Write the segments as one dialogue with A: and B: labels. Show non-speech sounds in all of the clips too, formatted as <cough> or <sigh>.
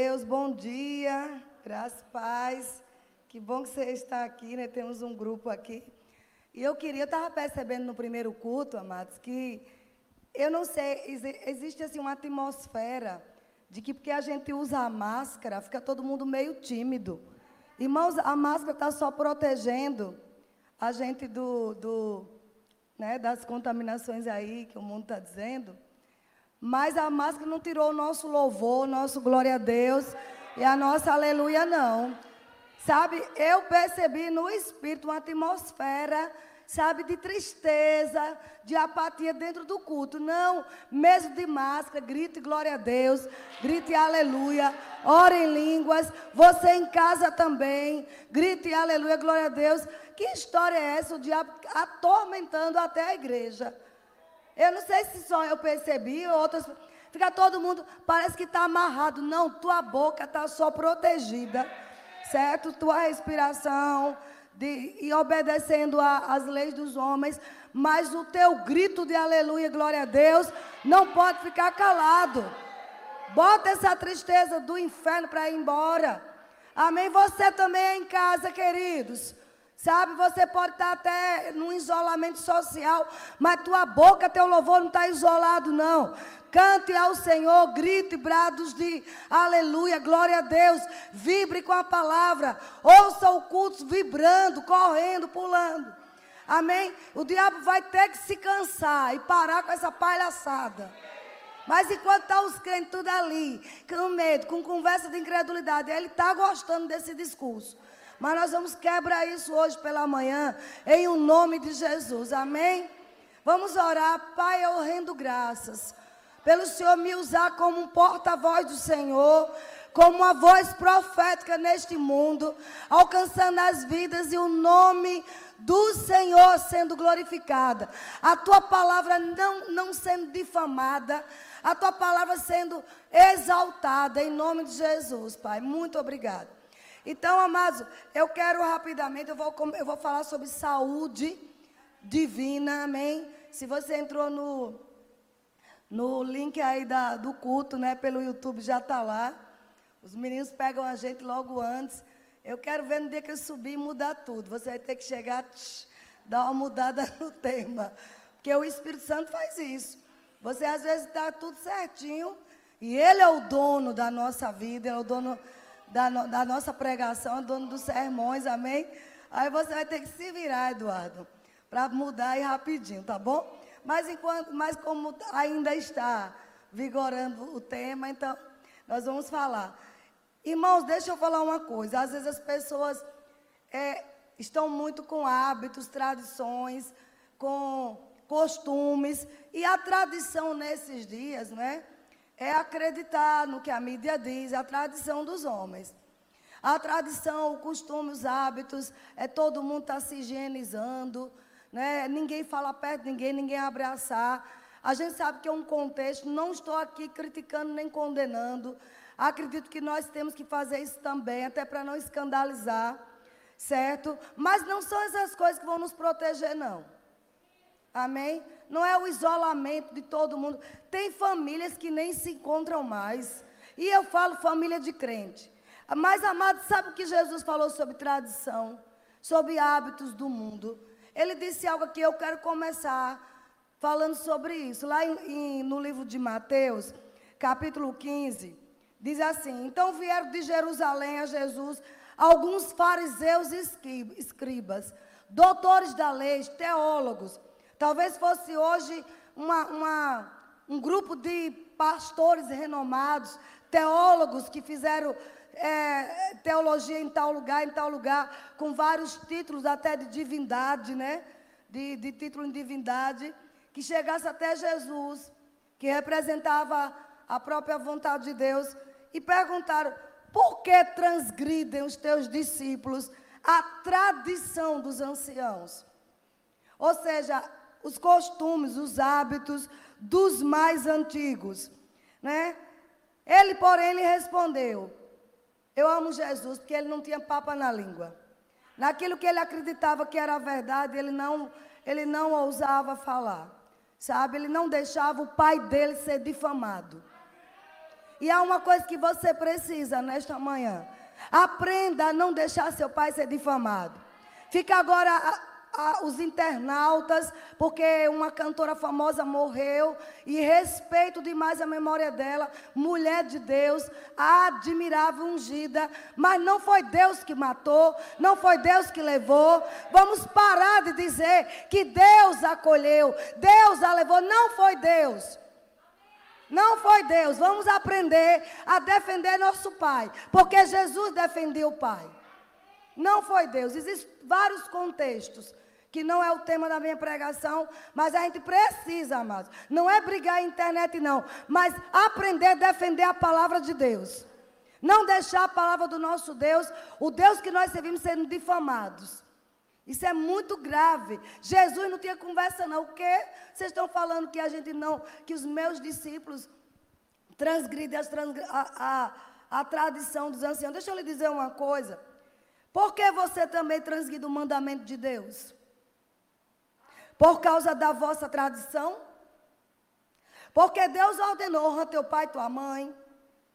A: Deus, bom dia, graças paz. Que bom que você está aqui, né? Temos um grupo aqui. E eu queria, eu estava percebendo no primeiro culto, amados, que eu não sei, existe assim uma atmosfera de que porque a gente usa a máscara, fica todo mundo meio tímido. Irmãos, a máscara está só protegendo a gente do, do né, das contaminações aí que o mundo está dizendo. Mas a máscara não tirou o nosso louvor, nosso glória a Deus e a nossa aleluia, não. Sabe, eu percebi no espírito uma atmosfera, sabe, de tristeza, de apatia dentro do culto. Não, mesmo de máscara, grite glória a Deus, grite aleluia, ore em línguas. Você em casa também, grite aleluia, glória a Deus. Que história é essa? O diabo atormentando até a igreja. Eu não sei se só eu percebi, outras. Fica todo mundo, parece que está amarrado. Não, tua boca está só protegida, certo? Tua respiração, de, e obedecendo às leis dos homens. Mas o teu grito de aleluia, glória a Deus, não pode ficar calado. Bota essa tristeza do inferno para ir embora. Amém? Você também é em casa, queridos. Sabe, você pode estar até no isolamento social, mas tua boca, teu louvor não está isolado, não. Cante ao Senhor, grite brados de aleluia, glória a Deus. Vibre com a palavra. Ouça o culto vibrando, correndo, pulando. Amém? O diabo vai ter que se cansar e parar com essa palhaçada. Mas enquanto está os crentes tudo ali, com medo, com conversa de incredulidade, ele está gostando desse discurso. Mas nós vamos quebrar isso hoje pela manhã, em o um nome de Jesus. Amém? Vamos orar. Pai, eu rendo graças pelo Senhor me usar como um porta-voz do Senhor, como uma voz profética neste mundo, alcançando as vidas e o nome do Senhor sendo glorificada. A tua palavra não, não sendo difamada, a tua palavra sendo exaltada em nome de Jesus, Pai. Muito obrigado. Então, amados, eu quero rapidamente, eu vou, eu vou falar sobre saúde divina, amém? Se você entrou no, no link aí da, do culto, né, pelo YouTube, já está lá. Os meninos pegam a gente logo antes. Eu quero ver no dia que eu subir mudar tudo. Você vai ter que chegar, tch, dar uma mudada <laughs> no tema. Porque o Espírito Santo faz isso. Você às vezes está tudo certinho. E Ele é o dono da nossa vida, Ele é o dono da, no, da nossa pregação, dono dos sermões, amém? Aí você vai ter que se virar, Eduardo, para mudar aí rapidinho, tá bom? Mas enquanto, mas como ainda está vigorando o tema, então nós vamos falar. Irmãos, deixa eu falar uma coisa. Às vezes as pessoas é, estão muito com hábitos, tradições, com costumes. E a tradição nesses dias, né? É acreditar no que a mídia diz, a tradição dos homens. A tradição, o costume, os hábitos, é todo mundo está se higienizando, né? ninguém fala perto de ninguém, ninguém abraçar. A gente sabe que é um contexto, não estou aqui criticando nem condenando. Acredito que nós temos que fazer isso também, até para não escandalizar, certo? Mas não são essas coisas que vão nos proteger, não. Amém? Não é o isolamento de todo mundo. Tem famílias que nem se encontram mais. E eu falo família de crente. Mas, amado, sabe o que Jesus falou sobre tradição? Sobre hábitos do mundo? Ele disse algo que eu quero começar falando sobre isso. Lá em, em, no livro de Mateus, capítulo 15, diz assim: Então vieram de Jerusalém a Jesus alguns fariseus e escribas, doutores da lei, teólogos Talvez fosse hoje uma, uma, um grupo de pastores renomados, teólogos que fizeram é, teologia em tal lugar, em tal lugar, com vários títulos até de divindade, né? De, de título em divindade, que chegasse até Jesus, que representava a própria vontade de Deus, e perguntaram: por que transgridem os teus discípulos a tradição dos anciãos? Ou seja, os costumes, os hábitos dos mais antigos, né? Ele, porém, lhe respondeu: Eu amo Jesus, porque ele não tinha papa na língua. Naquilo que ele acreditava que era verdade, ele não, ele não ousava falar. Sabe? Ele não deixava o pai dele ser difamado. E há uma coisa que você precisa nesta manhã. Aprenda a não deixar seu pai ser difamado. Fica agora a, os internautas, porque uma cantora famosa morreu e respeito demais a memória dela, mulher de Deus, admirável, ungida, mas não foi Deus que matou, não foi Deus que levou. Vamos parar de dizer que Deus acolheu, Deus a levou, não foi Deus. Não foi Deus. Vamos aprender a defender nosso Pai, porque Jesus defendeu o Pai. Não foi Deus. Existem vários contextos que não é o tema da minha pregação, mas a gente precisa, amados. Não é brigar a internet, não, mas aprender a defender a palavra de Deus. Não deixar a palavra do nosso Deus, o Deus que nós servimos, sendo difamados. Isso é muito grave. Jesus não tinha conversa, não. O quê? Vocês estão falando que a gente não, que os meus discípulos transgridem a, a, a tradição dos anciãos. Deixa eu lhe dizer uma coisa. Por que você também transgride o mandamento de Deus? Por causa da vossa tradição? Porque Deus ordenou: honra teu pai e tua mãe.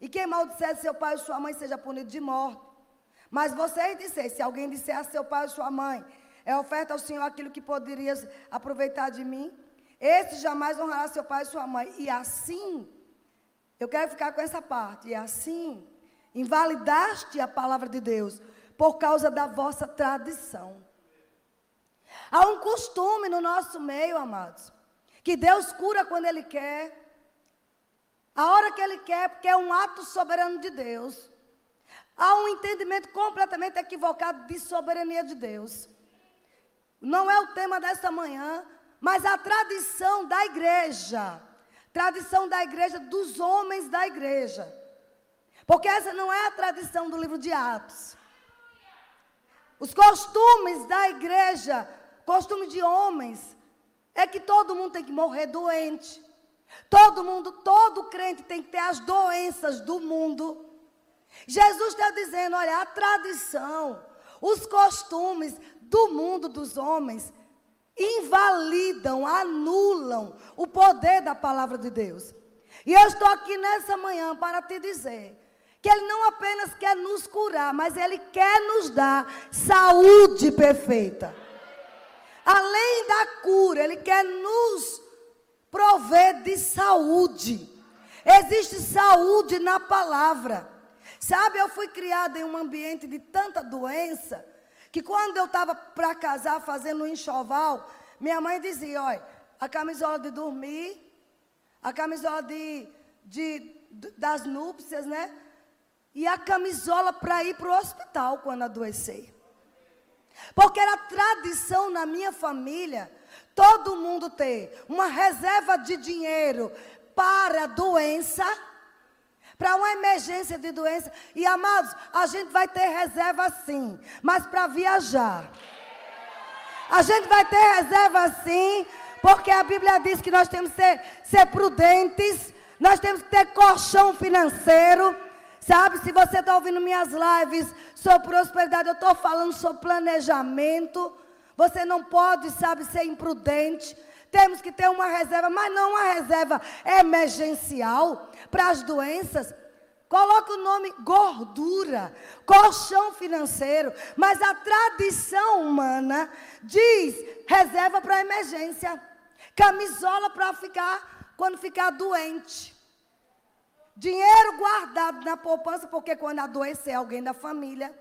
A: E quem maldisser seu pai ou sua mãe seja punido de morte. Mas vocês disseram: se alguém disser a seu pai ou sua mãe, é oferta ao Senhor aquilo que poderias aproveitar de mim, esse jamais honrará seu pai e sua mãe. E assim, eu quero ficar com essa parte. E assim, invalidaste a palavra de Deus por causa da vossa tradição. Há um costume no nosso meio, amados, que Deus cura quando Ele quer, a hora que Ele quer, porque é um ato soberano de Deus. Há um entendimento completamente equivocado de soberania de Deus. Não é o tema desta manhã, mas a tradição da igreja. Tradição da igreja, dos homens da igreja. Porque essa não é a tradição do livro de Atos. Os costumes da igreja costume de homens, é que todo mundo tem que morrer doente. Todo mundo, todo crente tem que ter as doenças do mundo. Jesus está dizendo: olha, a tradição, os costumes do mundo dos homens invalidam, anulam o poder da palavra de Deus. E eu estou aqui nessa manhã para te dizer que Ele não apenas quer nos curar, mas Ele quer nos dar saúde perfeita. Além da cura, Ele quer nos prover de saúde. Existe saúde na palavra. Sabe, eu fui criada em um ambiente de tanta doença, que quando eu estava para casar, fazendo um enxoval, minha mãe dizia: olha, a camisola de dormir, a camisola de, de, das núpcias, né? E a camisola para ir para o hospital quando adoecer. Porque era tradição na minha família todo mundo ter uma reserva de dinheiro para doença, para uma emergência de doença. E amados, a gente vai ter reserva sim, mas para viajar. A gente vai ter reserva sim, porque a Bíblia diz que nós temos que ser, ser prudentes, nós temos que ter colchão financeiro. Sabe, se você está ouvindo minhas lives sobre prosperidade, eu estou falando sobre planejamento. Você não pode, sabe, ser imprudente. Temos que ter uma reserva, mas não uma reserva emergencial para as doenças. Coloca o nome gordura, colchão financeiro, mas a tradição humana diz reserva para emergência, camisola para ficar quando ficar doente. Dinheiro guardado na poupança, porque quando adoecer alguém da família,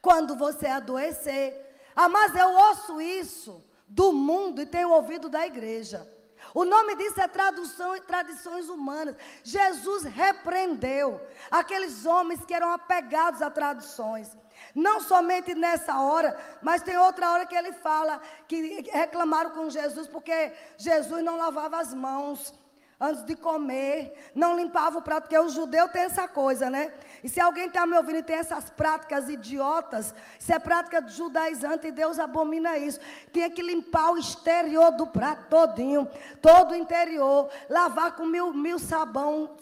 A: quando você adoecer, ah, mas eu ouço isso do mundo e tenho ouvido da igreja. O nome disso é tradução e tradições humanas. Jesus repreendeu aqueles homens que eram apegados a tradições. Não somente nessa hora, mas tem outra hora que ele fala que reclamaram com Jesus porque Jesus não lavava as mãos antes de comer, não limpava o prato, porque o judeu tem essa coisa, né? E se alguém está me ouvindo e tem essas práticas idiotas, isso é prática judaizante e Deus abomina isso. Tinha que limpar o exterior do prato todinho, todo o interior, lavar com mil, mil sabão,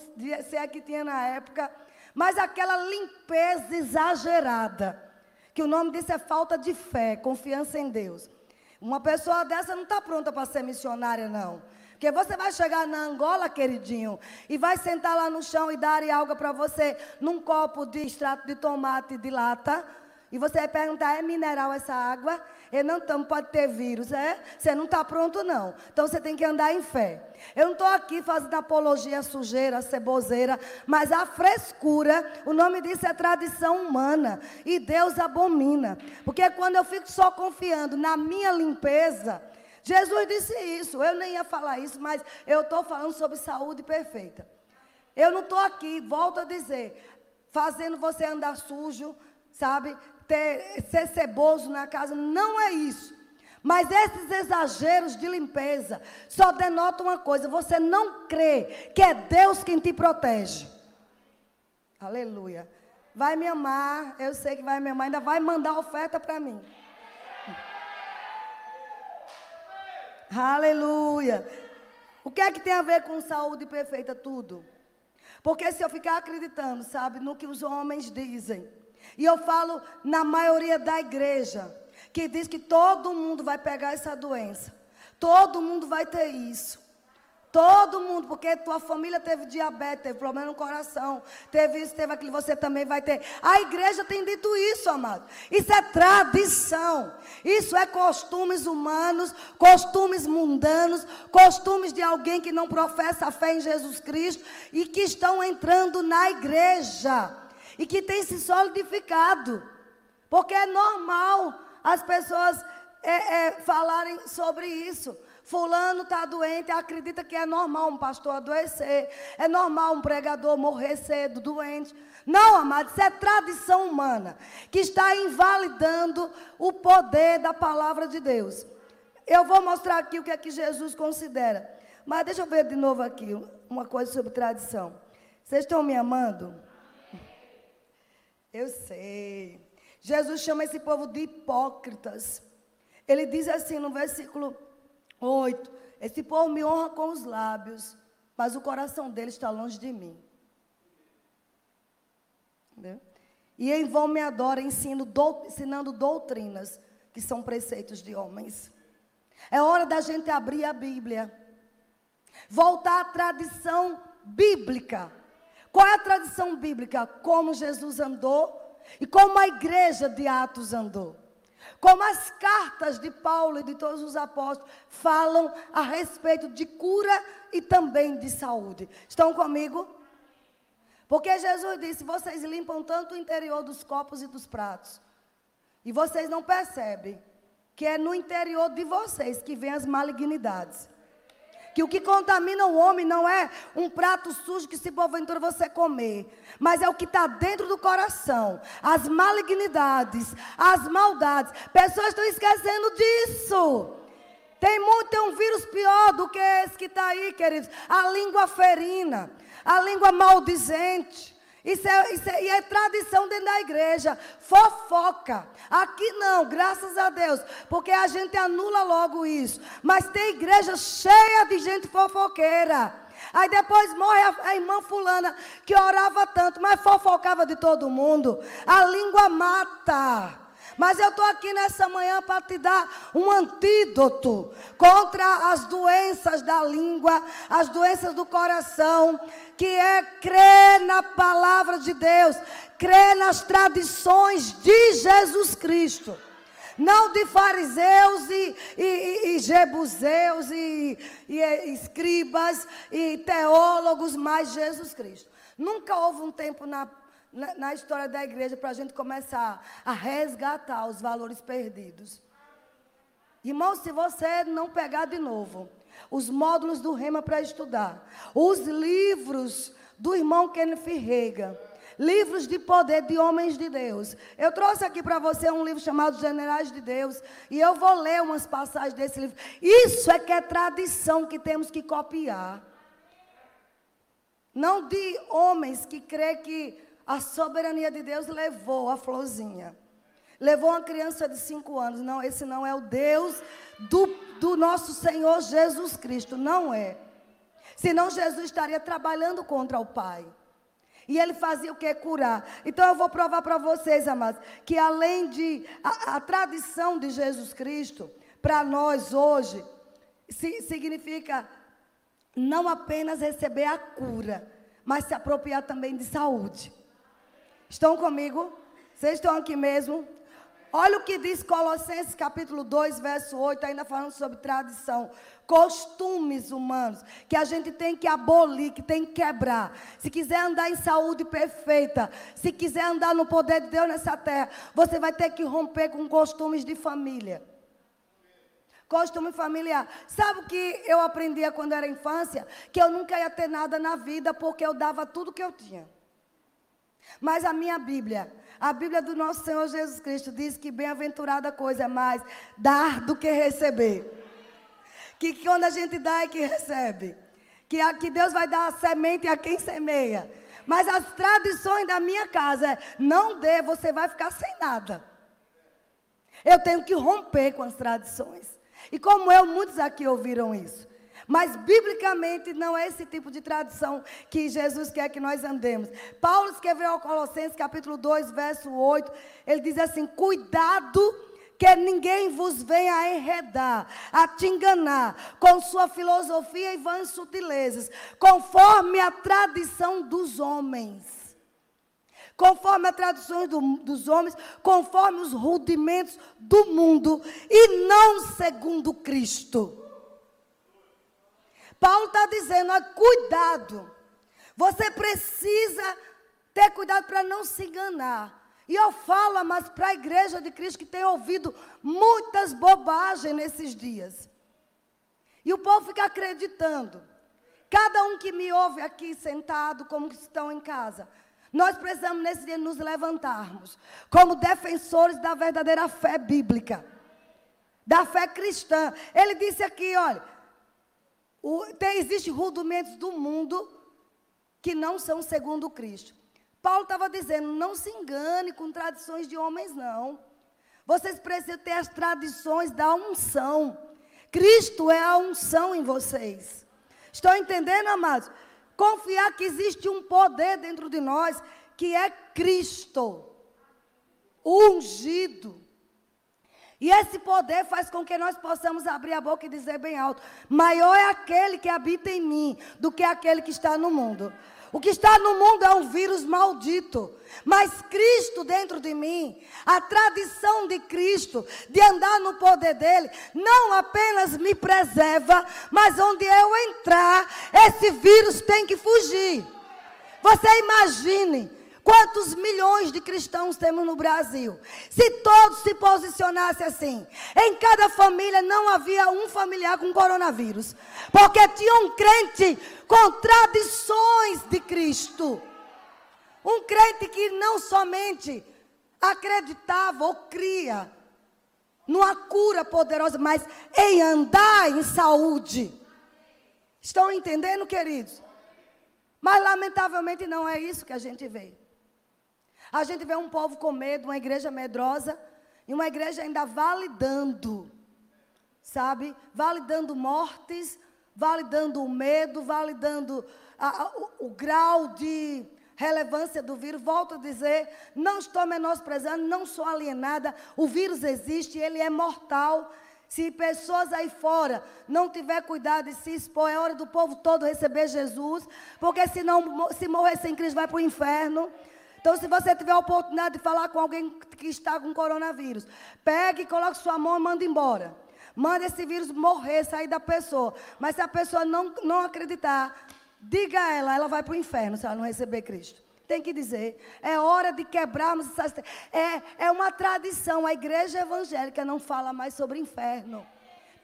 A: se é que tinha na época, mas aquela limpeza exagerada, que o nome disso é falta de fé, confiança em Deus. Uma pessoa dessa não está pronta para ser missionária, não. Porque você vai chegar na Angola, queridinho, e vai sentar lá no chão e dar algo para você num copo de extrato de tomate de lata. E você vai perguntar: é mineral essa água? E não então, pode ter vírus, é? Você não está pronto, não. Então você tem que andar em fé. Eu não estou aqui fazendo apologia à sujeira, à ceboseira, mas a frescura, o nome disso é tradição humana. E Deus abomina. Porque quando eu fico só confiando na minha limpeza, Jesus disse isso. Eu nem ia falar isso, mas eu estou falando sobre saúde perfeita. Eu não estou aqui, volto a dizer, fazendo você andar sujo, sabe? Ter, ser ceboso na casa. Não é isso. Mas esses exageros de limpeza só denotam uma coisa: você não crê que é Deus quem te protege. Aleluia. Vai me amar, eu sei que vai me amar, ainda vai mandar oferta para mim. Aleluia. O que é que tem a ver com saúde perfeita? Tudo. Porque se eu ficar acreditando, sabe, no que os homens dizem, e eu falo na maioria da igreja, que diz que todo mundo vai pegar essa doença, todo mundo vai ter isso. Todo mundo, porque tua família teve diabetes, teve problema no coração, teve isso, teve aquilo, você também vai ter. A igreja tem dito isso, amado. Isso é tradição. Isso é costumes humanos, costumes mundanos, costumes de alguém que não professa a fé em Jesus Cristo e que estão entrando na igreja e que tem se solidificado. Porque é normal as pessoas é, é, falarem sobre isso. Fulano está doente, acredita que é normal um pastor adoecer, é normal um pregador morrer cedo, doente. Não, amado, isso é tradição humana que está invalidando o poder da palavra de Deus. Eu vou mostrar aqui o que é que Jesus considera. Mas deixa eu ver de novo aqui uma coisa sobre tradição. Vocês estão me amando? Eu sei. Jesus chama esse povo de hipócritas. Ele diz assim no versículo 8. Esse povo me honra com os lábios, mas o coração dele está longe de mim. Entendeu? E em vão me adora, ensinando doutrinas que são preceitos de homens. É hora da gente abrir a Bíblia. Voltar à tradição bíblica. Qual é a tradição bíblica? Como Jesus andou e como a igreja de Atos andou. Como as cartas de Paulo e de todos os apóstolos falam a respeito de cura e também de saúde. Estão comigo? Porque Jesus disse: vocês limpam tanto o interior dos copos e dos pratos. E vocês não percebem que é no interior de vocês que vem as malignidades que o que contamina o homem não é um prato sujo que se porventura você comer, mas é o que está dentro do coração, as malignidades, as maldades. Pessoas estão esquecendo disso. Tem muito, tem um vírus pior do que esse que está aí, queridos. A língua ferina, a língua maldizente. Isso é, isso é, e é tradição dentro da igreja. Fofoca. Aqui não, graças a Deus. Porque a gente anula logo isso. Mas tem igreja cheia de gente fofoqueira. Aí depois morre a, a, irmã fulana que orava tanto, mas fofocava de todo mundo. A língua mata. Mas eu estou aqui nessa manhã para te dar um antídoto contra as doenças da língua, as doenças do coração, que é crer na palavra de Deus, crer nas tradições de Jesus Cristo. Não de fariseus e, e, e, e jebuseus e, e escribas e teólogos, mas Jesus Cristo. Nunca houve um tempo na na, história da igreja para a gente começar a resgatar os valores perdidos. Irmão, se você não pegar de novo os módulos do Rema para estudar, os livros do irmão Kenneth Reagan, livros de poder de homens de Deus. Eu trouxe aqui para você um livro chamado Generais de Deus, e eu vou ler umas passagens desse livro. Isso é que é tradição que temos que copiar. Não de homens que crê que a soberania de Deus levou a florzinha. Levou uma criança de cinco anos. Não, esse não é o Deus do, do nosso Senhor Jesus Cristo. Não é. Senão Jesus estaria trabalhando contra o Pai. E ele fazia o que? Curar. Então eu vou provar para vocês, amados, que além de a, a tradição de Jesus Cristo, para nós hoje, si, significa não apenas receber a cura, mas se apropriar também de saúde. Estão comigo? Vocês estão aqui mesmo? Olha o que diz Colossenses capítulo 2, verso 8, ainda falando sobre tradição, costumes humanos, que a gente tem que abolir, que tem que quebrar. Se quiser andar em saúde perfeita, se quiser andar no poder de Deus nessa terra, você vai ter que romper com costumes de família. Costume familiar. Sabe o que eu aprendia quando era infância? Que eu nunca ia ter nada na vida porque eu dava tudo que eu tinha. Mas a minha Bíblia, a Bíblia do nosso Senhor Jesus Cristo diz que bem-aventurada coisa é mais dar do que receber. Que quando a gente dá é que recebe. Que, a, que Deus vai dar a semente a quem semeia. Mas as tradições da minha casa é não dê, você vai ficar sem nada. Eu tenho que romper com as tradições. E como eu, muitos aqui ouviram isso. Mas biblicamente não é esse tipo de tradição que Jesus quer que nós andemos. Paulo escreveu ao Colossenses capítulo 2, verso 8, ele diz assim: "Cuidado que ninguém vos venha a enredar, a te enganar com sua filosofia e vãs sutilezas, conforme a tradição dos homens." conforme a tradição do, dos homens, conforme os rudimentos do mundo, e não segundo Cristo. Paulo está dizendo: ó, cuidado. Você precisa ter cuidado para não se enganar. E eu falo, mas para a igreja de Cristo que tem ouvido muitas bobagens nesses dias. E o povo fica acreditando. Cada um que me ouve aqui sentado, como estão em casa, nós precisamos nesse dia nos levantarmos como defensores da verdadeira fé bíblica, da fé cristã. Ele disse aqui, olha, o, tem, existem rudimentos do mundo que não são segundo Cristo. Paulo estava dizendo: não se engane com tradições de homens, não. Vocês precisam ter as tradições da unção. Cristo é a unção em vocês. Estão entendendo, amados? Confiar que existe um poder dentro de nós, que é Cristo, ungido. E esse poder faz com que nós possamos abrir a boca e dizer bem alto: maior é aquele que habita em mim do que aquele que está no mundo. O que está no mundo é um vírus maldito. Mas Cristo dentro de mim, a tradição de Cristo, de andar no poder dele, não apenas me preserva, mas onde eu entrar, esse vírus tem que fugir. Você imagine Quantos milhões de cristãos temos no Brasil? Se todos se posicionassem assim, em cada família não havia um familiar com coronavírus, porque tinha um crente com tradições de Cristo. Um crente que não somente acreditava ou cria numa cura poderosa, mas em andar em saúde. Estão entendendo, queridos? Mas lamentavelmente não é isso que a gente vê. A gente vê um povo com medo, uma igreja medrosa, e uma igreja ainda validando, sabe? Validando mortes, validando o medo, validando a, a, o, o grau de relevância do vírus. Volto a dizer, não estou menosprezando, não sou alienada. O vírus existe, ele é mortal. Se pessoas aí fora não tiver cuidado e se expor, é hora do povo todo receber Jesus, porque se não se morrer sem Cristo vai para o inferno. Então, se você tiver a oportunidade de falar com alguém que está com coronavírus, pegue, coloque sua mão e manda embora. Manda esse vírus morrer, sair da pessoa. Mas se a pessoa não, não acreditar, diga a ela, ela vai para o inferno se ela não receber Cristo. Tem que dizer. É hora de quebrarmos essas. É, é uma tradição. A igreja evangélica não fala mais sobre inferno.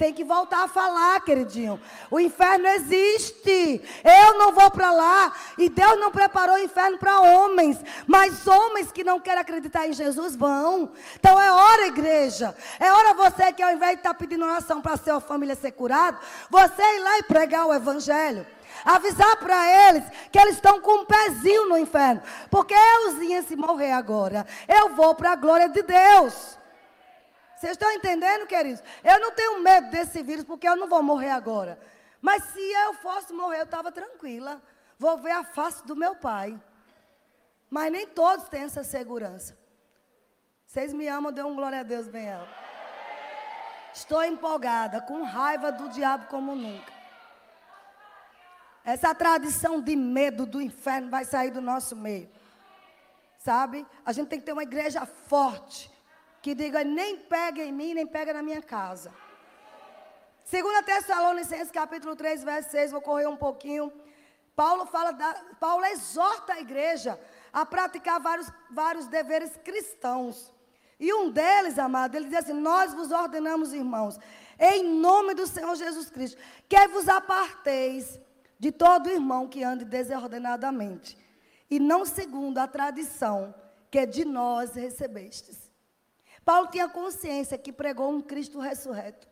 A: Tem que voltar a falar, queridinho. O inferno existe. Eu não vou para lá. E Deus não preparou o inferno para homens. Mas homens que não querem acreditar em Jesus vão. Então é hora, igreja. É hora você que ao invés de estar tá pedindo oração para sua família ser curado, você ir lá e pregar o evangelho avisar para eles que eles estão com um pezinho no inferno. Porque euzinha, se morrer agora, eu vou para a glória de Deus. Vocês estão entendendo, queridos? Eu não tenho medo desse vírus, porque eu não vou morrer agora. Mas se eu fosse morrer, eu estava tranquila. Vou ver a face do meu pai. Mas nem todos têm essa segurança. Vocês me amam, dê um glória a Deus bem. Estou empolgada, com raiva do diabo como nunca. Essa tradição de medo do inferno vai sair do nosso meio. Sabe? A gente tem que ter uma igreja forte. Que diga, nem pega em mim, nem pega na minha casa. Segunda Tessalonicenses, capítulo 3, verso 6, vou correr um pouquinho. Paulo fala, da, Paulo exorta a igreja a praticar vários, vários deveres cristãos. E um deles, amado, ele diz assim: Nós vos ordenamos, irmãos, em nome do Senhor Jesus Cristo, que vos aparteis de todo irmão que ande desordenadamente, e não segundo a tradição que de nós recebestes. Paulo tinha consciência que pregou um Cristo ressurreto.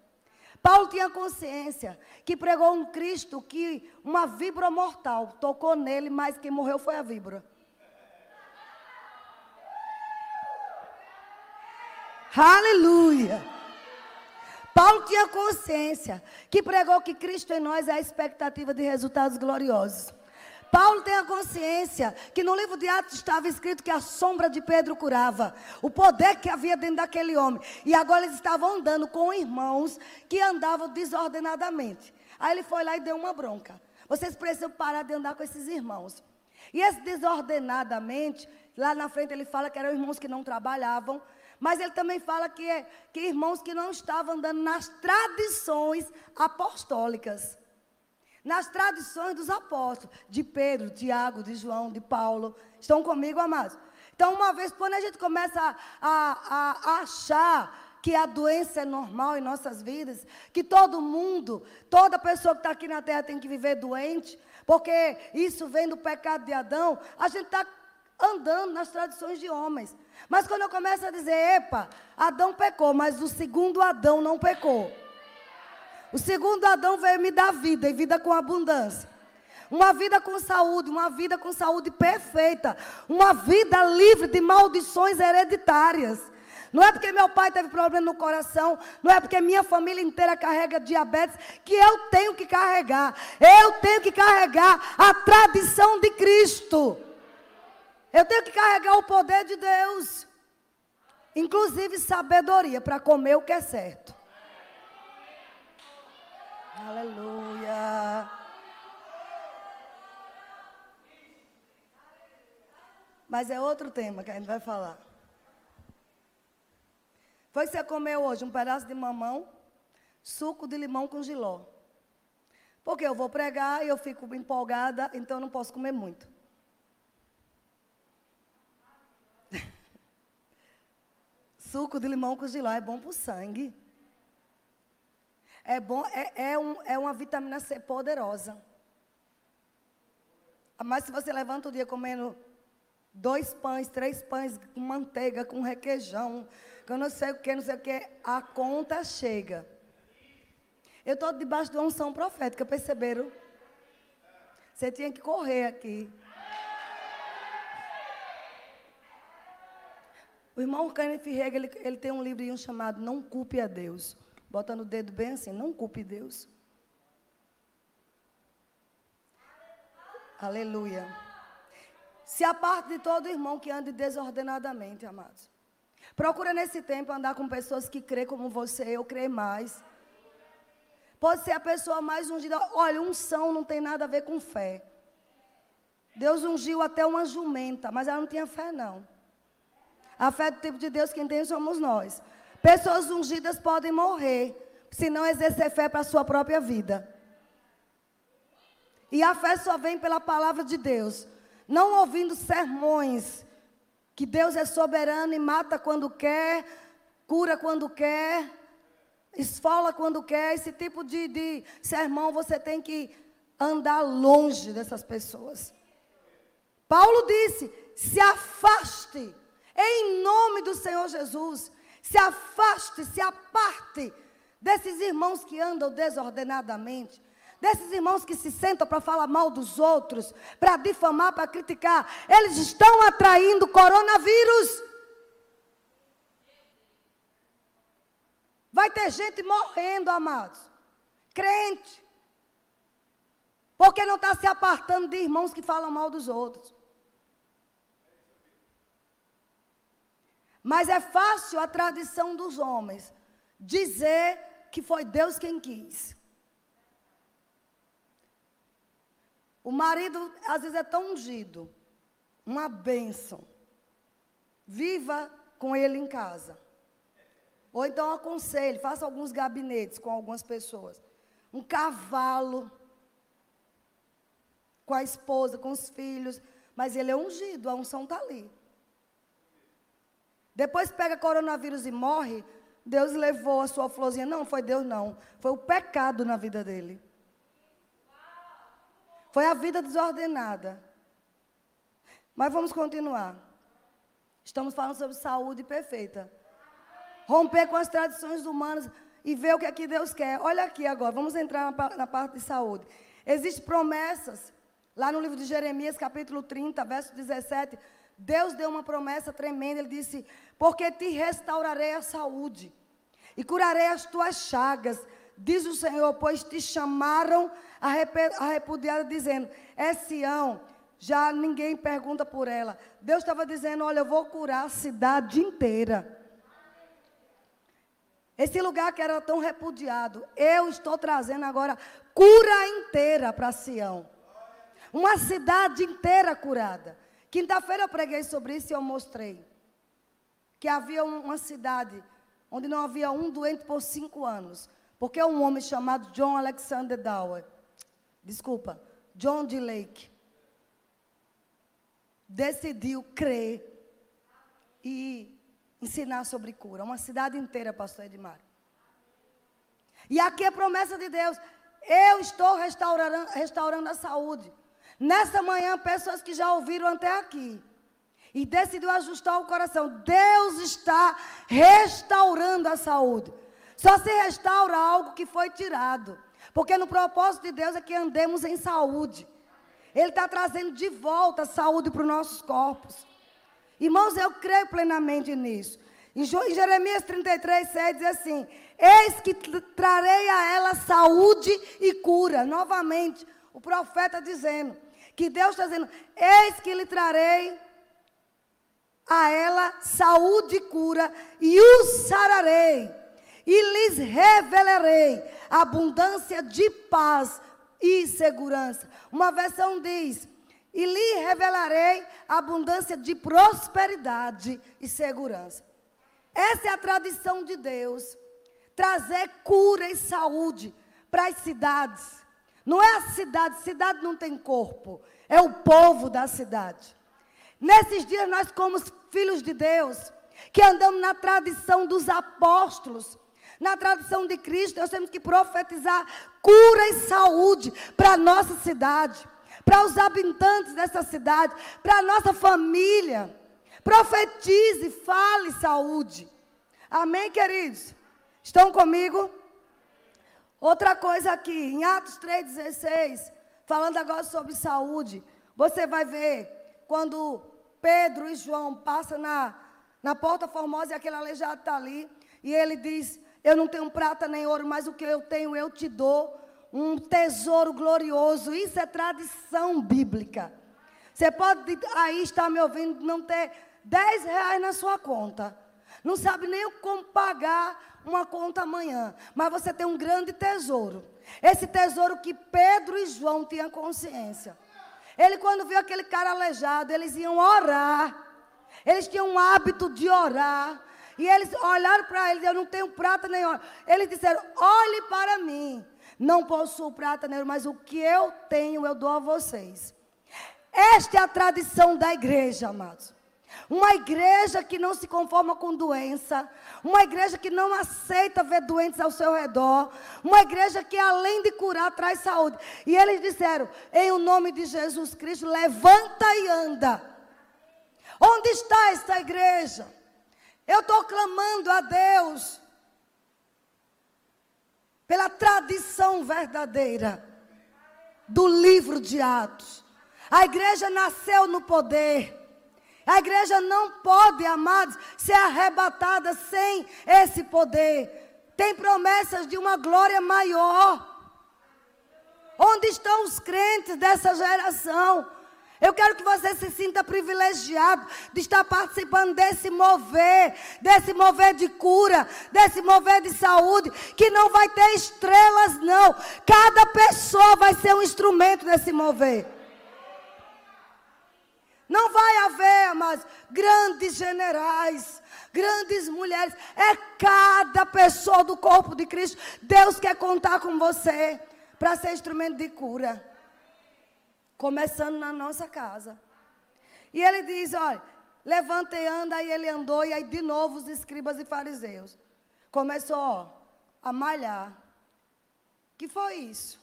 A: Paulo tinha consciência que pregou um Cristo que uma víbora mortal tocou nele, mas quem morreu foi a víbora. Aleluia! Paulo tinha consciência que pregou que Cristo em nós é a expectativa de resultados gloriosos. Paulo tem a consciência que no livro de Atos estava escrito que a sombra de Pedro curava, o poder que havia dentro daquele homem. E agora eles estavam andando com irmãos que andavam desordenadamente. Aí ele foi lá e deu uma bronca. Vocês precisam parar de andar com esses irmãos. E esse desordenadamente, lá na frente ele fala que eram irmãos que não trabalhavam, mas ele também fala que, que irmãos que não estavam andando nas tradições apostólicas. Nas tradições dos apóstolos, de Pedro, Tiago, de João, de Paulo. Estão comigo, amados? Então, uma vez, quando a gente começa a, a, a achar que a doença é normal em nossas vidas, que todo mundo, toda pessoa que está aqui na terra tem que viver doente, porque isso vem do pecado de Adão, a gente está andando nas tradições de homens. Mas quando eu começo a dizer, epa, Adão pecou, mas o segundo Adão não pecou. O segundo Adão veio me dar vida e vida com abundância. Uma vida com saúde, uma vida com saúde perfeita. Uma vida livre de maldições hereditárias. Não é porque meu pai teve problema no coração, não é porque minha família inteira carrega diabetes, que eu tenho que carregar. Eu tenho que carregar a tradição de Cristo. Eu tenho que carregar o poder de Deus. Inclusive sabedoria para comer o que é certo. Aleluia. Mas é outro tema que a gente vai falar. Foi que você comeu hoje um pedaço de mamão, suco de limão com giló. Porque eu vou pregar e eu fico empolgada, então eu não posso comer muito. <laughs> Suco de limão com giló é bom para o sangue. É bom, é, é, um, é uma vitamina C poderosa. Mas se você levanta o dia comendo dois pães, três pães com manteiga, com requeijão, com não sei o que, não sei o que, a conta chega. Eu estou debaixo de uma unção profética, perceberam? Você tinha que correr aqui. O irmão Kenneth Hegel, ele, ele tem um livrinho chamado Não Culpe a Deus. Bota no dedo bem assim, não culpe Deus. Aleluia. Se aparte de todo irmão que ande desordenadamente, amados. Procura nesse tempo andar com pessoas que crê como você, eu creio mais. Pode ser a pessoa mais ungida. Olha, unção não tem nada a ver com fé. Deus ungiu até uma jumenta, mas ela não tinha fé, não. A fé do tipo de Deus quem tem somos nós. Pessoas ungidas podem morrer se não exercer fé para a sua própria vida. E a fé só vem pela palavra de Deus. Não ouvindo sermões que Deus é soberano e mata quando quer, cura quando quer, esfola quando quer. Esse tipo de, de sermão você tem que andar longe dessas pessoas. Paulo disse: se afaste em nome do Senhor Jesus, se afaste, se aparte desses irmãos que andam desordenadamente, desses irmãos que se sentam para falar mal dos outros, para difamar, para criticar. Eles estão atraindo coronavírus. Vai ter gente morrendo, amados. Crente. Porque não está se apartando de irmãos que falam mal dos outros. Mas é fácil a tradição dos homens dizer que foi Deus quem quis. O marido, às vezes, é tão ungido. Uma bênção. Viva com ele em casa. Ou então aconselhe, faça alguns gabinetes com algumas pessoas. Um cavalo com a esposa, com os filhos, mas ele é ungido, a unção está ali. Depois pega coronavírus e morre, Deus levou a sua florzinha. Não, foi Deus não. Foi o pecado na vida dele. Foi a vida desordenada. Mas vamos continuar. Estamos falando sobre saúde perfeita. Romper com as tradições humanas e ver o que aqui Deus quer. Olha aqui agora, vamos entrar na parte de saúde. Existem promessas, lá no livro de Jeremias, capítulo 30, verso 17. Deus deu uma promessa tremenda. Ele disse: Porque te restaurarei a saúde e curarei as tuas chagas, diz o Senhor, pois te chamaram a, repudiar, dizendo: É Sião, já ninguém pergunta por ela. Deus estava dizendo: Olha, eu vou curar a cidade inteira. Esse lugar que era tão repudiado, eu estou trazendo agora cura inteira para Sião. Uma cidade inteira curada. Quinta-feira eu preguei sobre isso e eu mostrei que havia uma cidade onde não havia um doente por cinco anos. Porque um homem chamado John Alexander Dower, desculpa, John D. Lake, decidiu crer e ensinar sobre cura. Uma cidade inteira, pastor Edmar. E aqui é a promessa de Deus. Eu estou restaurando, restaurando a saúde. Nessa manhã, pessoas que já ouviram até aqui e decidiu ajustar o coração. Deus está restaurando a saúde. Só se restaura algo que foi tirado. Porque no propósito de Deus é que andemos em saúde. Ele está trazendo de volta saúde para os nossos corpos. Irmãos, eu creio plenamente nisso. Em Jeremias 33, 6 diz assim: Eis que trarei a ela saúde e cura. Novamente, o profeta dizendo que Deus está dizendo: Eis que lhe trarei a ela saúde e cura, e os sararei, e lhes revelarei abundância de paz e segurança. Uma versão diz: e lhe revelarei abundância de prosperidade e segurança. Essa é a tradição de Deus, trazer cura e saúde para as cidades. Não é a cidade, cidade não tem corpo, é o povo da cidade. Nesses dias nós, como filhos de Deus, que andamos na tradição dos apóstolos, na tradição de Cristo, nós temos que profetizar cura e saúde para a nossa cidade, para os habitantes dessa cidade, para a nossa família. Profetize, fale saúde. Amém, queridos? Estão comigo? Outra coisa aqui, em Atos 3,16, falando agora sobre saúde, você vai ver quando Pedro e João passam na, na porta formosa e aquele aleijado está ali. E ele diz: Eu não tenho prata nem ouro, mas o que eu tenho eu te dou. Um tesouro glorioso. Isso é tradição bíblica. Você pode aí estar me ouvindo, não ter 10 reais na sua conta. Não sabe nem como pagar uma conta amanhã. Mas você tem um grande tesouro. Esse tesouro que Pedro e João tinham consciência. Ele, quando viu aquele cara aleijado, eles iam orar. Eles tinham um hábito de orar. E eles olharam para ele, eu não tenho prata nem ouro. Eles disseram: olhe para mim. Não possuo prata nem ouro, mas o que eu tenho eu dou a vocês. Esta é a tradição da igreja, amados. Uma igreja que não se conforma com doença. Uma igreja que não aceita ver doentes ao seu redor. Uma igreja que, além de curar, traz saúde. E eles disseram: em o nome de Jesus Cristo, levanta e anda. Onde está esta igreja? Eu estou clamando a Deus pela tradição verdadeira do livro de Atos. A igreja nasceu no poder. A igreja não pode, amados, ser arrebatada sem esse poder. Tem promessas de uma glória maior. Onde estão os crentes dessa geração? Eu quero que você se sinta privilegiado de estar participando desse mover, desse mover de cura, desse mover de saúde, que não vai ter estrelas, não. Cada pessoa vai ser um instrumento desse mover. Não vai haver, mas grandes generais, grandes mulheres. É cada pessoa do corpo de Cristo. Deus quer contar com você para ser instrumento de cura. Começando na nossa casa. E ele diz: olha, levanta e anda. Aí ele andou, e aí de novo os escribas e fariseus. Começou ó, a malhar. Que foi isso?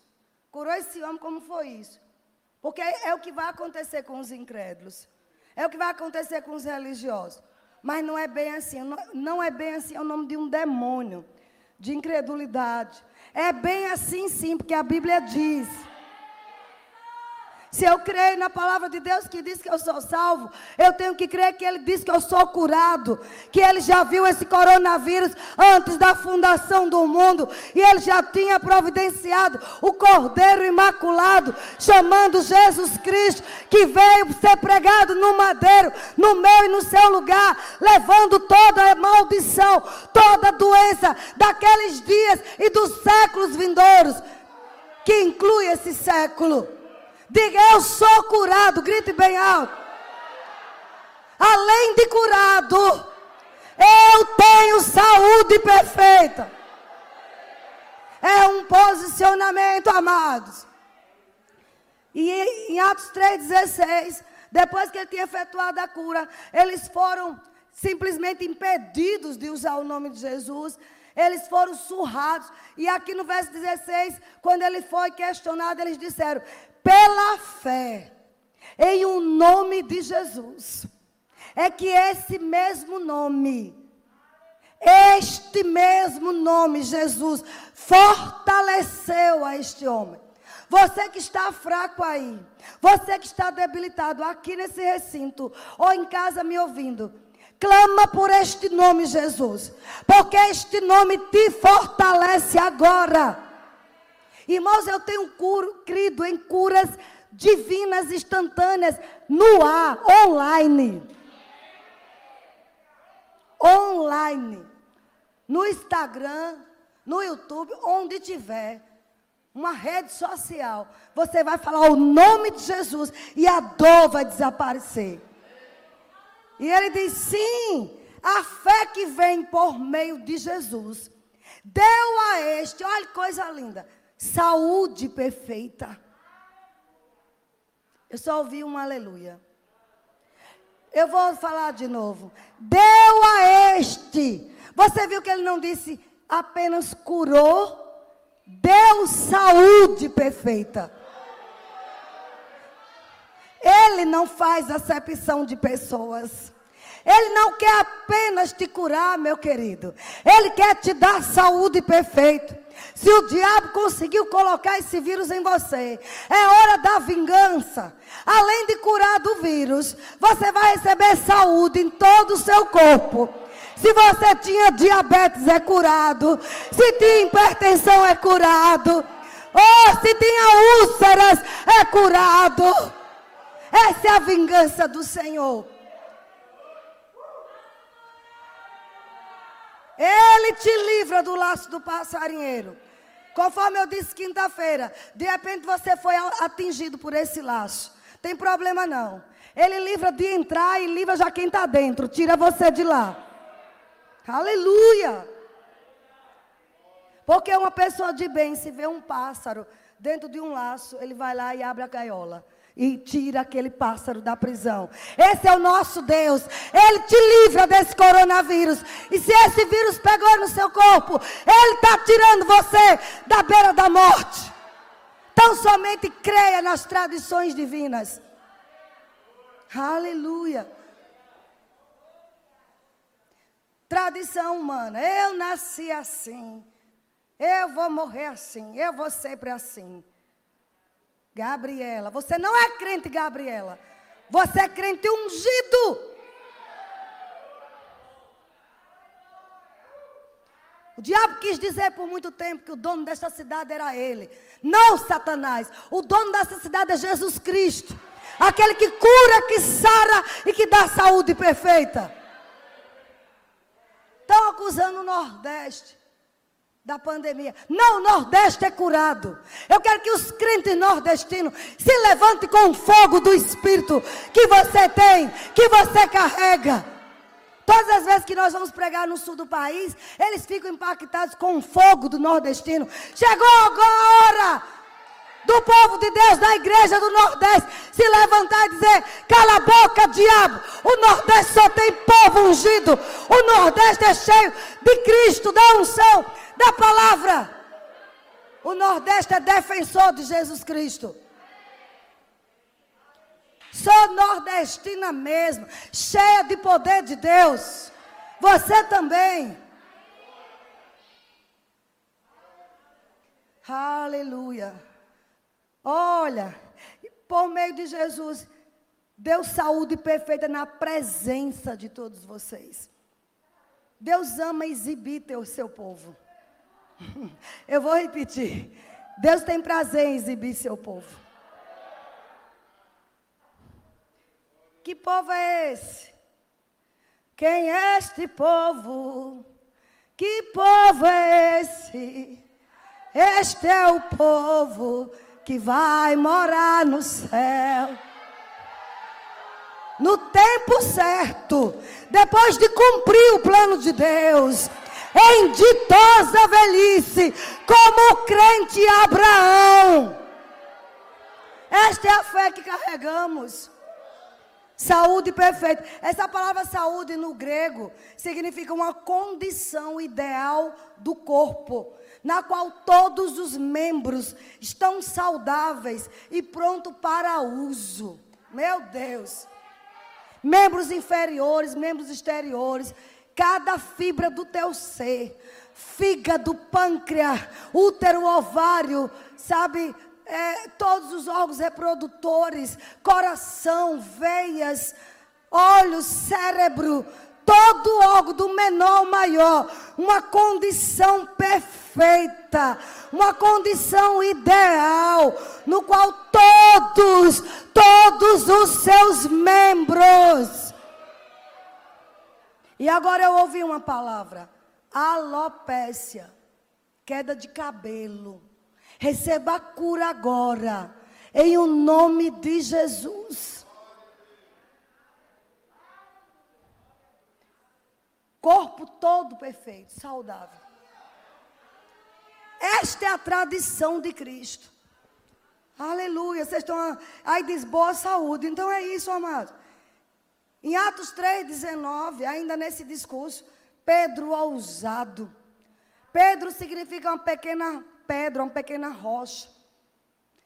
A: Curou esse homem, como foi isso? Porque é o que vai acontecer com os incrédulos. É o que vai acontecer com os religiosos. Mas não é bem assim. Não é bem assim é o nome de um demônio de incredulidade. É bem assim, sim, porque a Bíblia diz. Se eu creio na palavra de Deus que diz que eu sou salvo, eu tenho que crer que Ele diz que eu sou curado, que Ele já viu esse coronavírus antes da fundação do mundo e Ele já tinha providenciado o Cordeiro Imaculado, chamando Jesus Cristo, que veio ser pregado no madeiro, no meu e no seu lugar, levando toda a maldição, toda a doença daqueles dias e dos séculos vindouros, que inclui esse século. Diga, eu sou curado. Grite bem alto. Além de curado, eu tenho saúde perfeita. É um posicionamento, amados. E em Atos 3,16, depois que ele tinha efetuado a cura, eles foram simplesmente impedidos de usar o nome de Jesus. Eles foram surrados. E aqui no verso 16, quando ele foi questionado, eles disseram: pela fé em o um nome de Jesus. É que esse mesmo nome, este mesmo nome, Jesus, fortaleceu a este homem. Você que está fraco aí, você que está debilitado aqui nesse recinto, ou em casa me ouvindo, clama por este nome, Jesus, porque este nome te fortalece agora. Irmãos, eu tenho curo, crido em curas divinas instantâneas no ar, online. Online. No Instagram, no YouTube, onde tiver uma rede social, você vai falar o nome de Jesus e a dor vai desaparecer. E ele diz: sim, a fé que vem por meio de Jesus deu a este, olha que coisa linda, saúde perfeita. Eu só ouvi um aleluia. Eu vou falar de novo. Deu a este. Você viu que ele não disse apenas curou, deu saúde perfeita. Ele não faz acepção de pessoas. Ele não quer apenas te curar, meu querido. Ele quer te dar saúde perfeita. Se o diabo conseguiu colocar esse vírus em você, é hora da vingança. Além de curar do vírus, você vai receber saúde em todo o seu corpo. Se você tinha diabetes, é curado. Se tinha hipertensão, é curado. Ou se tinha úlceras, é curado. Essa é a vingança do Senhor. Ele te livra do laço do passarinheiro. Conforme eu disse quinta-feira, de repente você foi atingido por esse laço. Tem problema não. Ele livra de entrar e livra já quem está dentro. Tira você de lá. Aleluia. Porque uma pessoa de bem, se vê um pássaro dentro de um laço, ele vai lá e abre a gaiola e tira aquele pássaro da prisão. Esse é o nosso Deus. Ele te livra desse coronavírus. E se esse vírus pegou no seu corpo, ele está tirando você da beira da morte. Então somente creia nas tradições divinas. Aleluia. Tradição humana. Eu nasci assim. Eu vou morrer assim. Eu vou sempre assim. Gabriela, você não é crente, Gabriela. Você é crente ungido. O diabo quis dizer por muito tempo que o dono desta cidade era ele. Não Satanás. O dono dessa cidade é Jesus Cristo. Aquele que cura, que sara e que dá saúde perfeita. Estão acusando o Nordeste da pandemia. Não, o Nordeste é curado. Eu quero que os crentes nordestinos se levantem com o fogo do Espírito que você tem, que você carrega. Todas as vezes que nós vamos pregar no sul do país, eles ficam impactados com o fogo do nordestino. Chegou agora do povo de Deus, da igreja do Nordeste, se levantar e dizer: cala a boca, diabo. O Nordeste só tem povo ungido. O Nordeste é cheio de Cristo, da unção, da palavra. O Nordeste é defensor de Jesus Cristo. Sou nordestina mesmo, cheia de poder de Deus. Você também. Aleluia. Olha, por meio de Jesus, Deus saúde perfeita na presença de todos vocês. Deus ama exibir o seu povo. <laughs> Eu vou repetir. Deus tem prazer em exibir seu povo. Que povo é esse? Quem é este povo? Que povo é esse? Este é o povo que vai morar no céu. No tempo certo, depois de cumprir o plano de Deus, em ditosa velhice, como o crente Abraão. Esta é a fé que carregamos. Saúde perfeita. Essa palavra saúde no grego significa uma condição ideal do corpo na qual todos os membros estão saudáveis e pronto para uso. Meu Deus. Membros inferiores, membros exteriores, cada fibra do teu ser, fígado, pâncreas, útero, ovário, sabe, é, todos os órgãos reprodutores, coração, veias, olhos, cérebro, todo órgão, do menor ao maior, uma condição perfeita, uma condição ideal, no qual todos, todos os seus membros. E agora eu ouvi uma palavra: alopécia, queda de cabelo. Receba a cura agora, em o nome de Jesus. corpo todo perfeito, saudável. Esta é a tradição de Cristo. Aleluia. Vocês estão. Aí diz boa saúde. Então é isso, amado. Em Atos 3,19, ainda nesse discurso, Pedro ousado. Pedro significa uma pequena pedra, uma pequena rocha.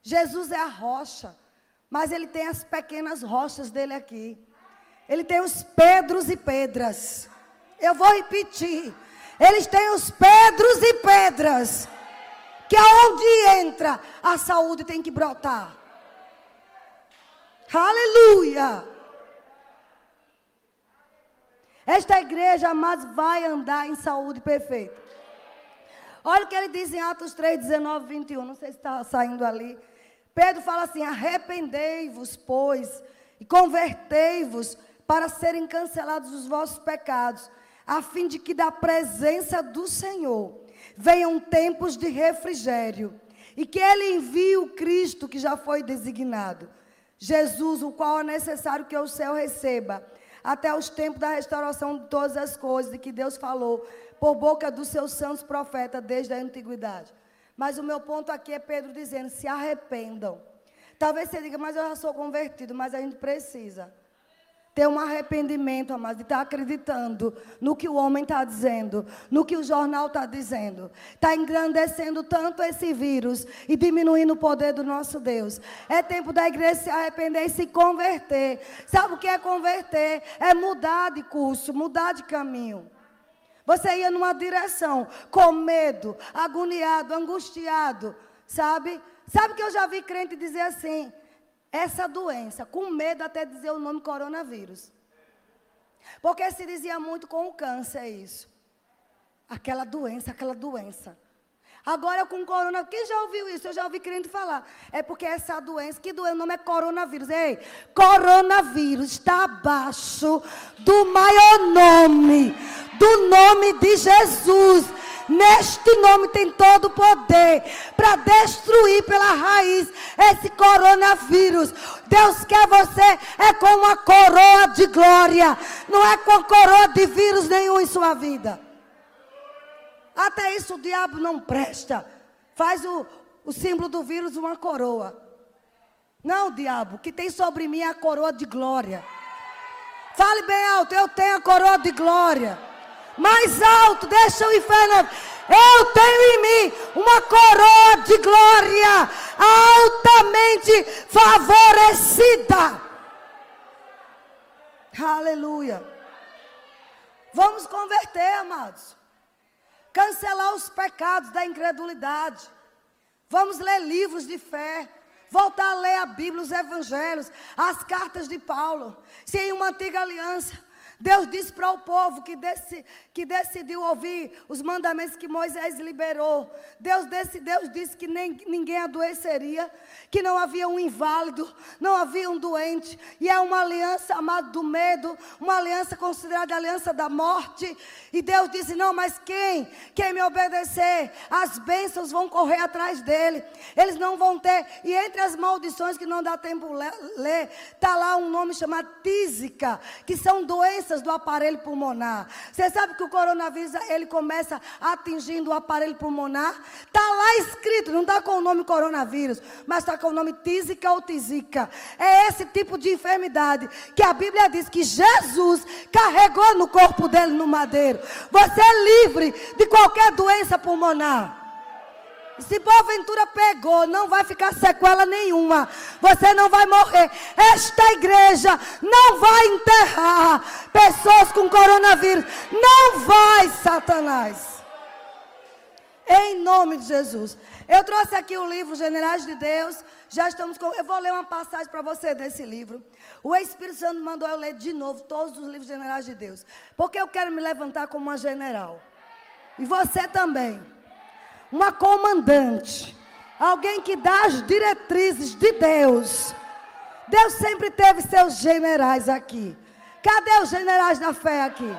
A: Jesus é a rocha, mas ele tem as pequenas rochas dele aqui. Ele tem os Pedros e Pedras. Eu vou repetir. Eles têm os pedros e pedras. Que aonde entra, a saúde tem que brotar. Aleluia. Esta igreja, amados, vai andar em saúde perfeita. Olha o que ele diz em Atos 3, 19, 21. Não sei se está saindo ali. Pedro fala assim: arrependei-vos, pois, e convertei-vos para serem cancelados os vossos pecados a fim de que da presença do Senhor venham tempos de refrigério e que Ele envie o Cristo que já foi designado, Jesus, o qual é necessário que o céu receba, até os tempos da restauração de todas as coisas, de que Deus falou por boca dos seus santos profetas desde a antiguidade. Mas o meu ponto aqui é Pedro dizendo: se arrependam. Talvez você diga, mas eu já sou convertido, mas a gente precisa ter um arrependimento, amado, de estar tá acreditando no que o homem está dizendo, no que o jornal está dizendo. Está engrandecendo tanto esse vírus e diminuindo o poder do nosso Deus. É tempo da igreja se arrepender e se converter. Sabe o que é converter? É mudar de curso, mudar de caminho. Você ia numa direção, com medo, agoniado, angustiado, sabe? Sabe que eu já vi crente dizer assim: essa doença, com medo até dizer o nome coronavírus. Porque se dizia muito com o câncer isso. Aquela doença, aquela doença. Agora com corona, quem já ouviu isso? Eu já ouvi crente falar. É porque essa doença, que doença, o nome é coronavírus. Ei, coronavírus está abaixo do maior nome, do nome de Jesus. Neste nome tem todo o poder para destruir pela raiz esse coronavírus. Deus quer você é com uma coroa de glória, não é com coroa de vírus nenhum em sua vida. Até isso o diabo não presta. Faz o, o símbolo do vírus uma coroa. Não, diabo, que tem sobre mim é a coroa de glória. Fale bem alto, eu tenho a coroa de glória. Mais alto, deixa o inferno. Eu tenho em mim uma coroa de glória altamente favorecida. Aleluia. Vamos converter, amados. Cancelar os pecados da incredulidade. Vamos ler livros de fé. Voltar a ler a Bíblia, os evangelhos, as cartas de Paulo. Se em uma antiga aliança Deus disse para o povo que, desse, que decidiu ouvir os mandamentos que Moisés liberou. Deus, desse, Deus disse que nem, ninguém adoeceria, que não havia um inválido, não havia um doente. E é uma aliança amada do medo, uma aliança considerada aliança da morte. E Deus disse: Não, mas quem? Quem me obedecer, as bênçãos vão correr atrás dele. Eles não vão ter. E entre as maldições que não dá tempo ler, está lá um nome chamado tísica, que são doenças doenças do aparelho pulmonar. Você sabe que o coronavírus ele começa atingindo o aparelho pulmonar? Está lá escrito, não está com o nome coronavírus, mas está com o nome tísica ou tisica. É esse tipo de enfermidade que a Bíblia diz que Jesus carregou no corpo dele no madeiro. Você é livre de qualquer doença pulmonar. Se porventura pegou, não vai ficar sequela nenhuma. Você não vai morrer. Esta igreja não vai enterrar pessoas com coronavírus. Não vai, Satanás. Em nome de Jesus. Eu trouxe aqui o livro Generais de Deus. Já estamos com. Eu vou ler uma passagem para você desse livro. O Espírito Santo mandou eu ler de novo todos os livros Generais de Deus. Porque eu quero me levantar como uma general. E você também uma comandante, alguém que dá as diretrizes de Deus. Deus sempre teve seus generais aqui. Cadê os generais da fé aqui?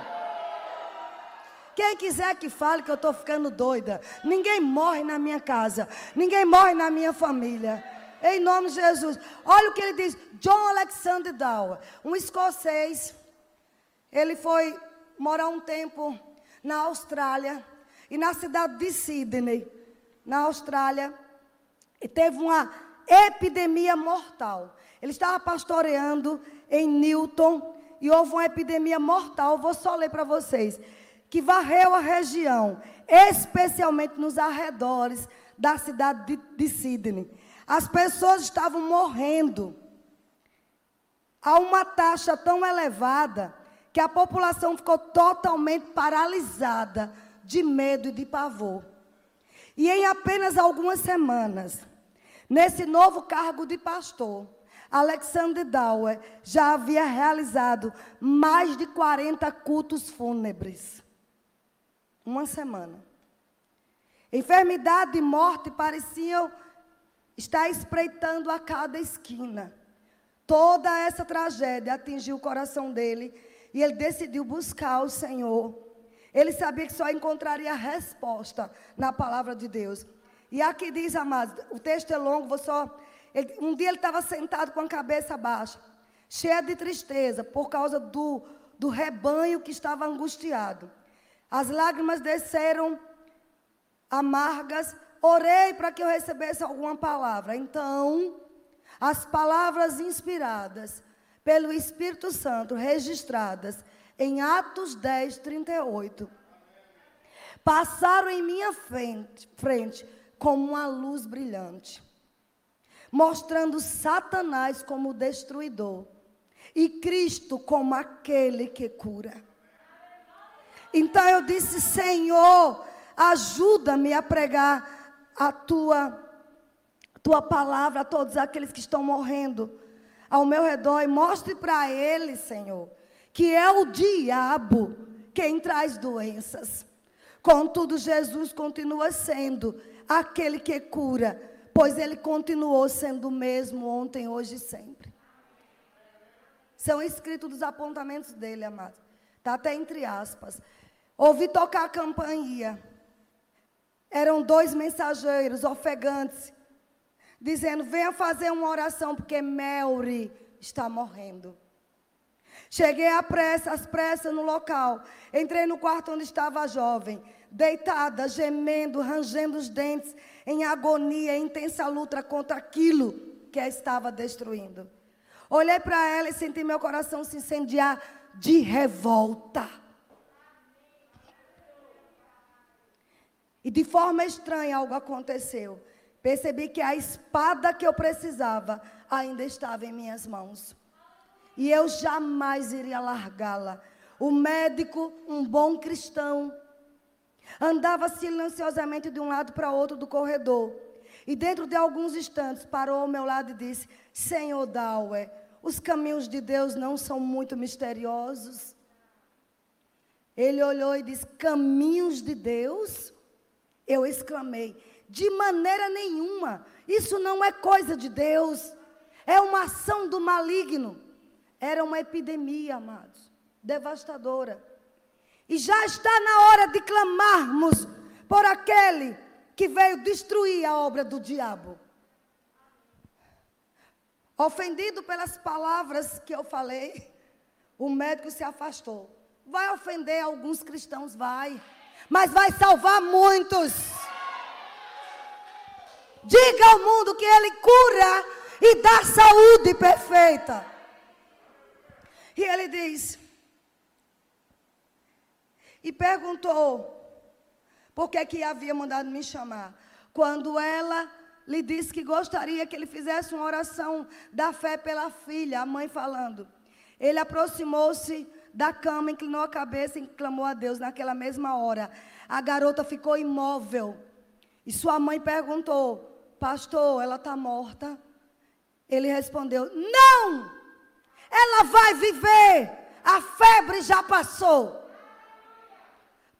A: Quem quiser que fale que eu estou ficando doida. Ninguém morre na minha casa. Ninguém morre na minha família. Em nome de Jesus. Olha o que ele diz. John Alexander Dower, um escocês. Ele foi morar um tempo na Austrália. E na cidade de Sydney, na Austrália, teve uma epidemia mortal. Ele estava pastoreando em Newton e houve uma epidemia mortal. Vou só ler para vocês. Que varreu a região, especialmente nos arredores da cidade de, de Sydney. As pessoas estavam morrendo a uma taxa tão elevada que a população ficou totalmente paralisada de medo e de pavor. E em apenas algumas semanas, nesse novo cargo de pastor, Alexander Dower já havia realizado mais de 40 cultos fúnebres. Uma semana. Enfermidade e morte pareciam estar espreitando a cada esquina. Toda essa tragédia atingiu o coração dele e ele decidiu buscar o Senhor ele sabia que só encontraria resposta na palavra de Deus. E aqui diz, amados, o texto é longo, vou só. Ele, um dia ele estava sentado com a cabeça baixa, cheia de tristeza, por causa do, do rebanho que estava angustiado. As lágrimas desceram amargas. Orei para que eu recebesse alguma palavra. Então, as palavras inspiradas pelo Espírito Santo, registradas em Atos 10, 38. Passaram em minha frente, frente como uma luz brilhante, mostrando Satanás como destruidor e Cristo como aquele que cura. Então eu disse: Senhor, ajuda-me a pregar a tua, tua palavra a todos aqueles que estão morrendo ao meu redor e mostre para eles, Senhor que é o diabo quem traz doenças. Contudo, Jesus continua sendo aquele que cura, pois ele continuou sendo o mesmo ontem, hoje e sempre. São escritos dos apontamentos dele, amados. Está até entre aspas. Ouvi tocar a campainha. eram dois mensageiros ofegantes, dizendo: Venha fazer uma oração, porque Melry está morrendo. Cheguei à pressa, às pressas no local. Entrei no quarto onde estava a jovem, deitada, gemendo, rangendo os dentes, em agonia, em intensa luta contra aquilo que a estava destruindo. Olhei para ela e senti meu coração se incendiar de revolta. E de forma estranha algo aconteceu. Percebi que a espada que eu precisava ainda estava em minhas mãos. E eu jamais iria largá-la. O médico, um bom cristão, andava silenciosamente de um lado para outro do corredor. E dentro de alguns instantes parou ao meu lado e disse: Senhor Dauer, os caminhos de Deus não são muito misteriosos. Ele olhou e disse: Caminhos de Deus? Eu exclamei: De maneira nenhuma. Isso não é coisa de Deus. É uma ação do maligno. Era uma epidemia, amados, devastadora. E já está na hora de clamarmos por aquele que veio destruir a obra do diabo. Ofendido pelas palavras que eu falei, o médico se afastou. Vai ofender alguns cristãos, vai, mas vai salvar muitos. Diga ao mundo que ele cura e dá saúde perfeita. E ele diz: E perguntou por que, que havia mandado me chamar. Quando ela lhe disse que gostaria que ele fizesse uma oração da fé pela filha, a mãe falando. Ele aproximou-se da cama, inclinou a cabeça e clamou a Deus naquela mesma hora. A garota ficou imóvel. E sua mãe perguntou: Pastor, ela está morta? Ele respondeu: Não! Ela vai viver. A febre já passou.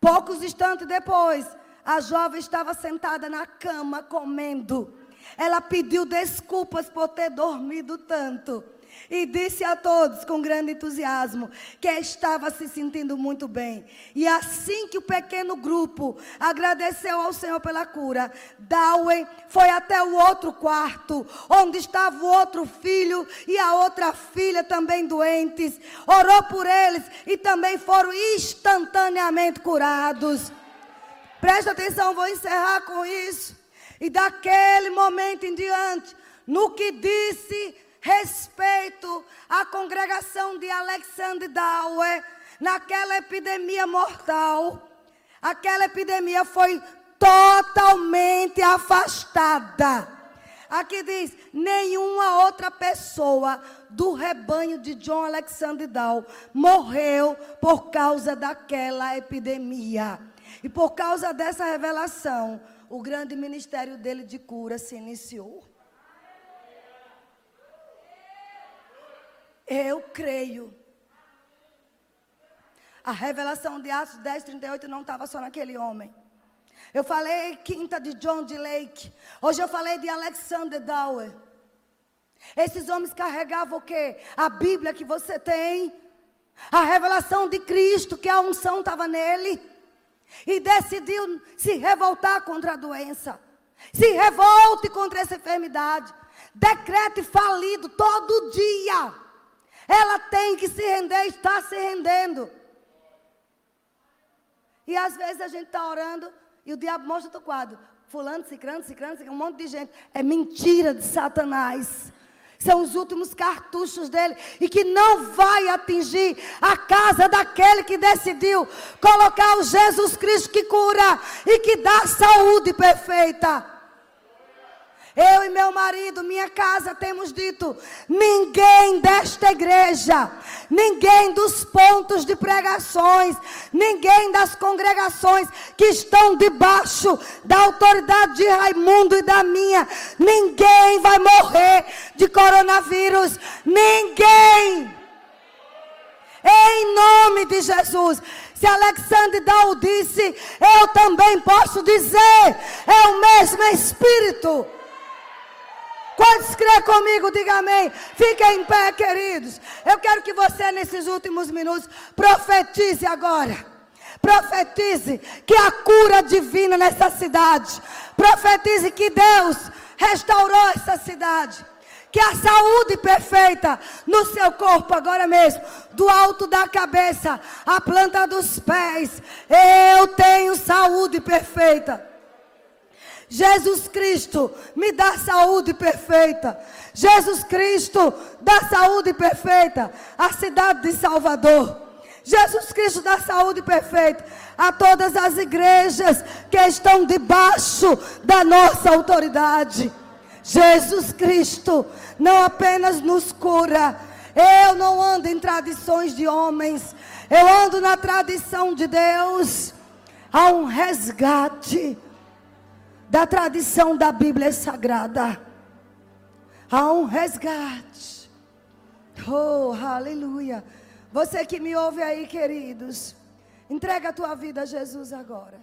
A: Poucos instantes depois, a jovem estava sentada na cama comendo. Ela pediu desculpas por ter dormido tanto e disse a todos com grande entusiasmo que estava se sentindo muito bem. E assim que o pequeno grupo agradeceu ao Senhor pela cura, Darwin foi até o outro quarto, onde estava o outro filho e a outra filha também doentes, orou por eles e também foram instantaneamente curados. Presta atenção, vou encerrar com isso. E daquele momento em diante, no que disse respeito congregação de Alexander Dowie, naquela epidemia mortal, aquela epidemia foi totalmente afastada. Aqui diz: nenhuma outra pessoa do rebanho de John Alexander Dow morreu por causa daquela epidemia. E por causa dessa revelação, o grande ministério dele de cura se iniciou. Eu creio. A revelação de Atos 10, 38 não estava só naquele homem. Eu falei quinta de John D. Lake. Hoje eu falei de Alexander Dower. Esses homens carregavam o quê? A Bíblia que você tem. A revelação de Cristo, que a unção estava nele. E decidiu se revoltar contra a doença. Se revolte contra essa enfermidade. Decrete falido todo dia. Ela tem que se render, está se rendendo. E às vezes a gente está orando e o diabo mostra o quadro. Fulano, cicrano, cicrano, cicrano, um monte de gente. É mentira de Satanás. São os últimos cartuchos dele. E que não vai atingir a casa daquele que decidiu colocar o Jesus Cristo que cura e que dá saúde perfeita. Eu e meu marido, minha casa, temos dito: ninguém desta igreja, ninguém dos pontos de pregações, ninguém das congregações que estão debaixo da autoridade de Raimundo e da minha, ninguém vai morrer de coronavírus. Ninguém. Em nome de Jesus. Se Alexandre Dal disse, eu também posso dizer: é o mesmo Espírito. Quantos crê comigo? Diga amém. Fiquem em pé, queridos. Eu quero que você, nesses últimos minutos, profetize agora. Profetize que a cura divina nessa cidade. Profetize que Deus restaurou essa cidade. Que a saúde perfeita no seu corpo agora mesmo, do alto da cabeça à planta dos pés. Eu tenho saúde perfeita. Jesus Cristo me dá saúde perfeita. Jesus Cristo dá saúde perfeita à cidade de Salvador. Jesus Cristo dá saúde perfeita a todas as igrejas que estão debaixo da nossa autoridade. Jesus Cristo não apenas nos cura, eu não ando em tradições de homens, eu ando na tradição de Deus. Há um resgate da tradição da Bíblia Sagrada. Há um resgate. Oh, aleluia. Você que me ouve aí, queridos, entrega a tua vida a Jesus agora.